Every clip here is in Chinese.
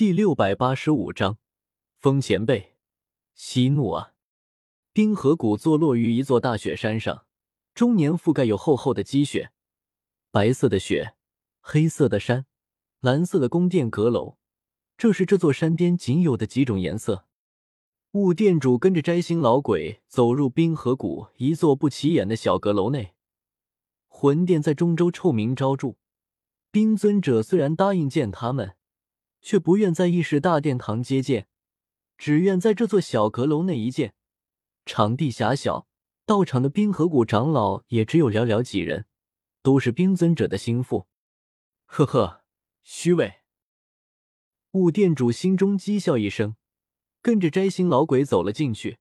第六百八十五章，风前辈，息怒啊！冰河谷坐落于一座大雪山上，终年覆盖有厚厚的积雪。白色的雪，黑色的山，蓝色的宫殿阁楼，这是这座山巅仅有的几种颜色。雾店主跟着摘星老鬼走入冰河谷一座不起眼的小阁楼内。魂殿在中州臭名昭著，冰尊者虽然答应见他们。却不愿在议事大殿堂接见，只愿在这座小阁楼内一见。场地狭小，到场的冰河谷长老也只有寥寥几人，都是冰尊者的心腹。呵呵，虚伪。雾殿主心中讥笑一声，跟着摘星老鬼走了进去。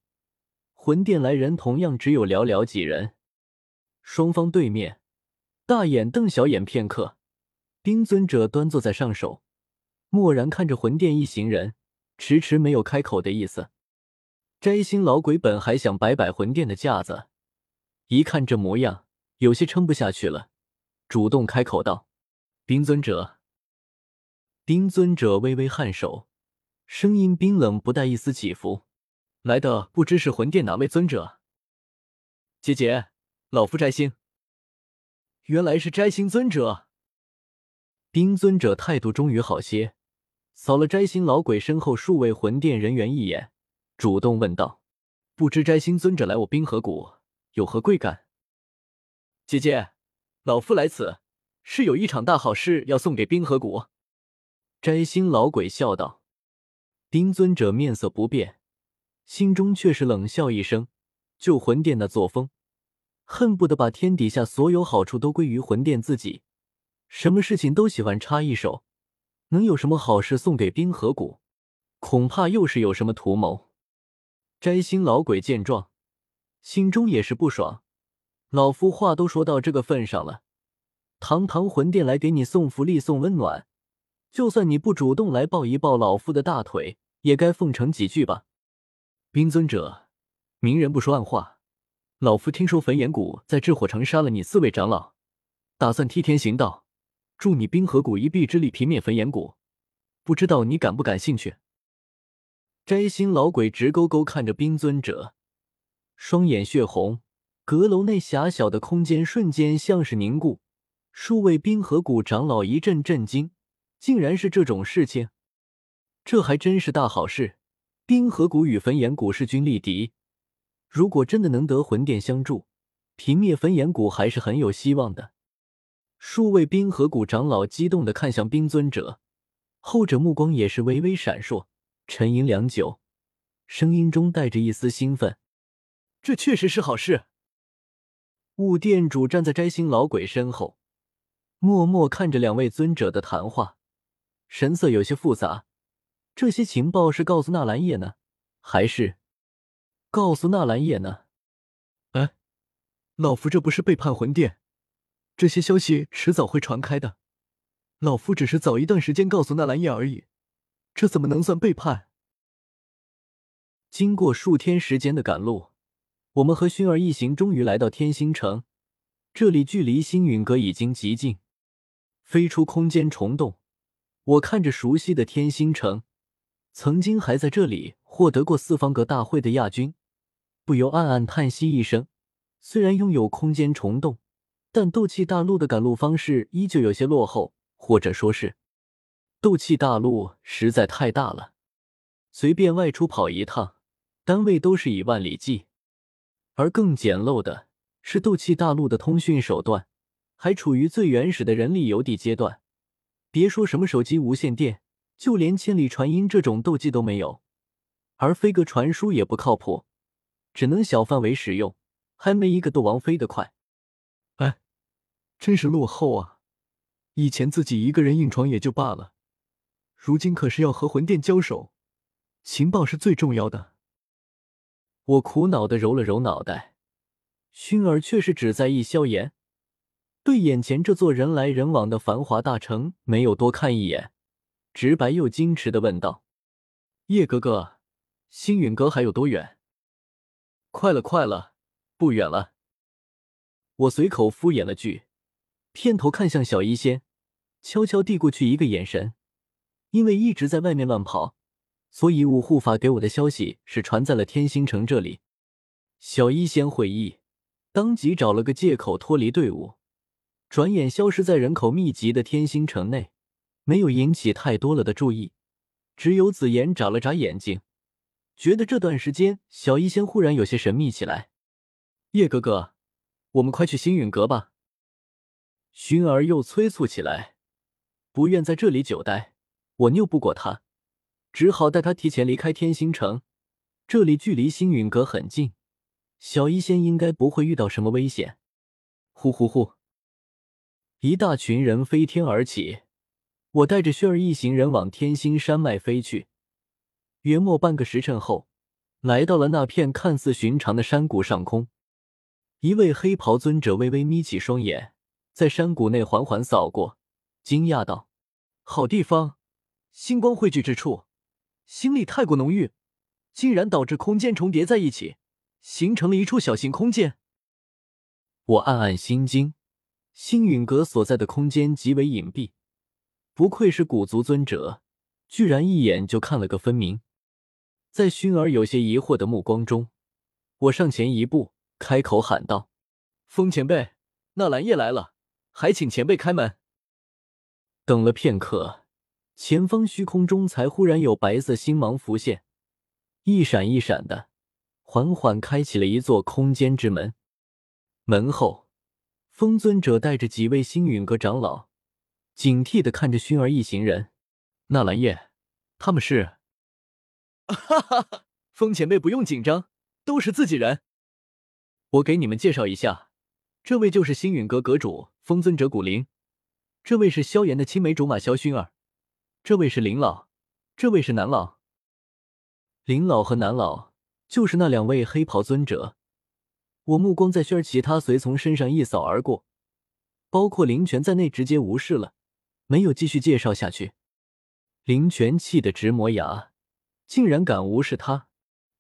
魂殿来人同样只有寥寥几人。双方对面，大眼瞪小眼片刻，冰尊者端坐在上首。默然看着魂殿一行人，迟迟没有开口的意思。摘星老鬼本还想摆摆魂殿的架子，一看这模样，有些撑不下去了，主动开口道：“冰尊者。”冰尊者微微颔首，声音冰冷，不带一丝起伏：“来的不知是魂殿哪位尊者？”姐姐，老夫摘星。原来是摘星尊者。冰尊者态度终于好些。扫了摘星老鬼身后数位魂殿人员一眼，主动问道：“不知摘星尊者来我冰河谷有何贵干？”姐姐，老夫来此是有一场大好事要送给冰河谷。”摘星老鬼笑道。丁尊者面色不变，心中却是冷笑一声：“就魂殿那作风，恨不得把天底下所有好处都归于魂殿自己，什么事情都喜欢插一手。”能有什么好事送给冰河谷？恐怕又是有什么图谋。摘星老鬼见状，心中也是不爽。老夫话都说到这个份上了，堂堂魂殿来给你送福利、送温暖，就算你不主动来抱一抱老夫的大腿，也该奉承几句吧。冰尊者，明人不说暗话，老夫听说焚炎谷在炽火城杀了你四位长老，打算替天行道。助你冰河谷一臂之力平灭焚炎谷，不知道你感不感兴趣？摘星老鬼直勾勾看着冰尊者，双眼血红。阁楼内狭小的空间瞬间像是凝固，数位冰河谷长老一阵震惊，竟然是这种事情，这还真是大好事。冰河谷与焚炎谷势均力敌，如果真的能得魂殿相助，平灭焚炎谷还是很有希望的。数位冰河谷长老激动的看向冰尊者，后者目光也是微微闪烁，沉吟良久，声音中带着一丝兴奋：“这确实是好事。”雾店主站在摘星老鬼身后，默默看着两位尊者的谈话，神色有些复杂。这些情报是告诉纳兰叶呢，还是告诉纳兰叶呢？哎，老夫这不是背叛魂殿？这些消息迟早会传开的，老夫只是早一段时间告诉纳兰叶而已，这怎么能算背叛？经过数天时间的赶路，我们和薰儿一行终于来到天星城，这里距离星陨阁已经极近。飞出空间虫洞，我看着熟悉的天星城，曾经还在这里获得过四方阁大会的亚军，不由暗暗叹息一声。虽然拥有空间虫洞。但斗气大陆的赶路方式依旧有些落后，或者说是斗气大陆实在太大了，随便外出跑一趟，单位都是以万里计。而更简陋的是，斗气大陆的通讯手段还处于最原始的人力邮递阶段，别说什么手机无线电，就连千里传音这种斗技都没有。而飞鸽传书也不靠谱，只能小范围使用，还没一个斗王飞得快。真是落后啊！以前自己一个人硬闯也就罢了，如今可是要和魂殿交手，情报是最重要的。我苦恼的揉了揉脑袋，薰儿却是只在意萧炎，对眼前这座人来人往的繁华大城没有多看一眼，直白又矜持的问道：“叶哥哥，星陨阁还有多远？”“快了，快了，不远了。”我随口敷衍了句。片头看向小医仙，悄悄递过去一个眼神。因为一直在外面乱跑，所以五护法给我的消息是传在了天星城这里。小医仙会意，当即找了个借口脱离队伍，转眼消失在人口密集的天星城内，没有引起太多了的注意。只有紫妍眨了眨眼睛，觉得这段时间小医仙忽然有些神秘起来。叶哥哥，我们快去星陨阁吧。薰儿又催促起来，不愿在这里久待。我拗不过他，只好带他提前离开天星城。这里距离星陨阁很近。小医仙应该不会遇到什么危险。呼呼呼！一大群人飞天而起，我带着薰儿一行人往天星山脉飞去。约莫半个时辰后，来到了那片看似寻常的山谷上空。一位黑袍尊者微微眯起双眼，在山谷内缓缓扫过，惊讶道：“好地方，星光汇聚之处，星力太过浓郁，竟然导致空间重叠在一起。”形成了一处小型空间，我暗暗心惊。星陨阁所在的空间极为隐蔽，不愧是古族尊者，居然一眼就看了个分明。在熏儿有些疑惑的目光中，我上前一步，开口喊道：“风前辈，纳兰叶来了，还请前辈开门。”等了片刻，前方虚空中才忽然有白色星芒浮现，一闪一闪的。缓缓开启了一座空间之门，门后，风尊者带着几位星陨阁长老，警惕的看着熏儿一行人。纳兰叶，他们是？哈哈哈！风前辈不用紧张，都是自己人。我给你们介绍一下，这位就是星陨阁阁主风尊者古灵，这位是萧炎的青梅竹马萧薰儿，这位是林老，这位是南老。林老和南老。就是那两位黑袍尊者，我目光在薰儿其他随从身上一扫而过，包括林泉在内，直接无视了，没有继续介绍下去。林泉气得直磨牙，竟然敢无视他，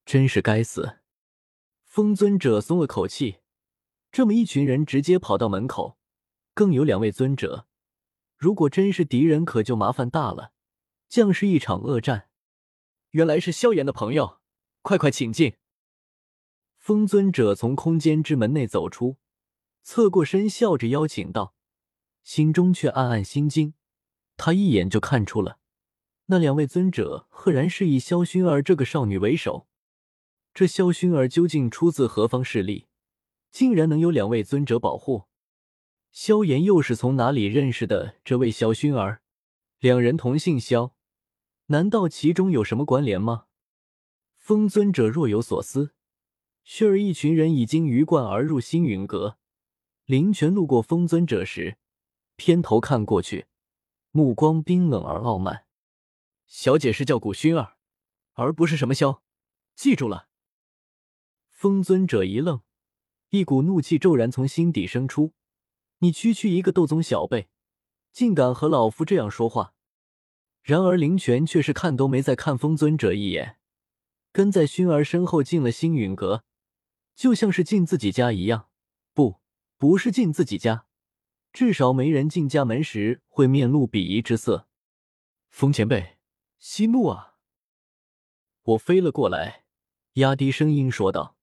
真是该死！风尊者松了口气，这么一群人直接跑到门口，更有两位尊者，如果真是敌人，可就麻烦大了，将是一场恶战。原来是萧炎的朋友。快快请进！风尊者从空间之门内走出，侧过身，笑着邀请道，心中却暗暗心惊。他一眼就看出了，那两位尊者赫然是以萧薰儿这个少女为首。这萧薰儿究竟出自何方势力，竟然能有两位尊者保护？萧炎又是从哪里认识的这位萧薰儿？两人同姓萧，难道其中有什么关联吗？风尊者若有所思，薰儿一群人已经鱼贯而入星云阁。林泉路过风尊者时，偏头看过去，目光冰冷而傲慢。小姐是叫古薰儿，而不是什么萧，记住了。风尊者一愣，一股怒气骤然从心底生出：“你区区一个斗宗小辈，竟敢和老夫这样说话！”然而林泉却是看都没再看风尊者一眼。跟在薰儿身后进了星陨阁，就像是进自己家一样。不，不是进自己家，至少没人进家门时会面露鄙夷之色。风前辈，息怒啊！我飞了过来，压低声音说道。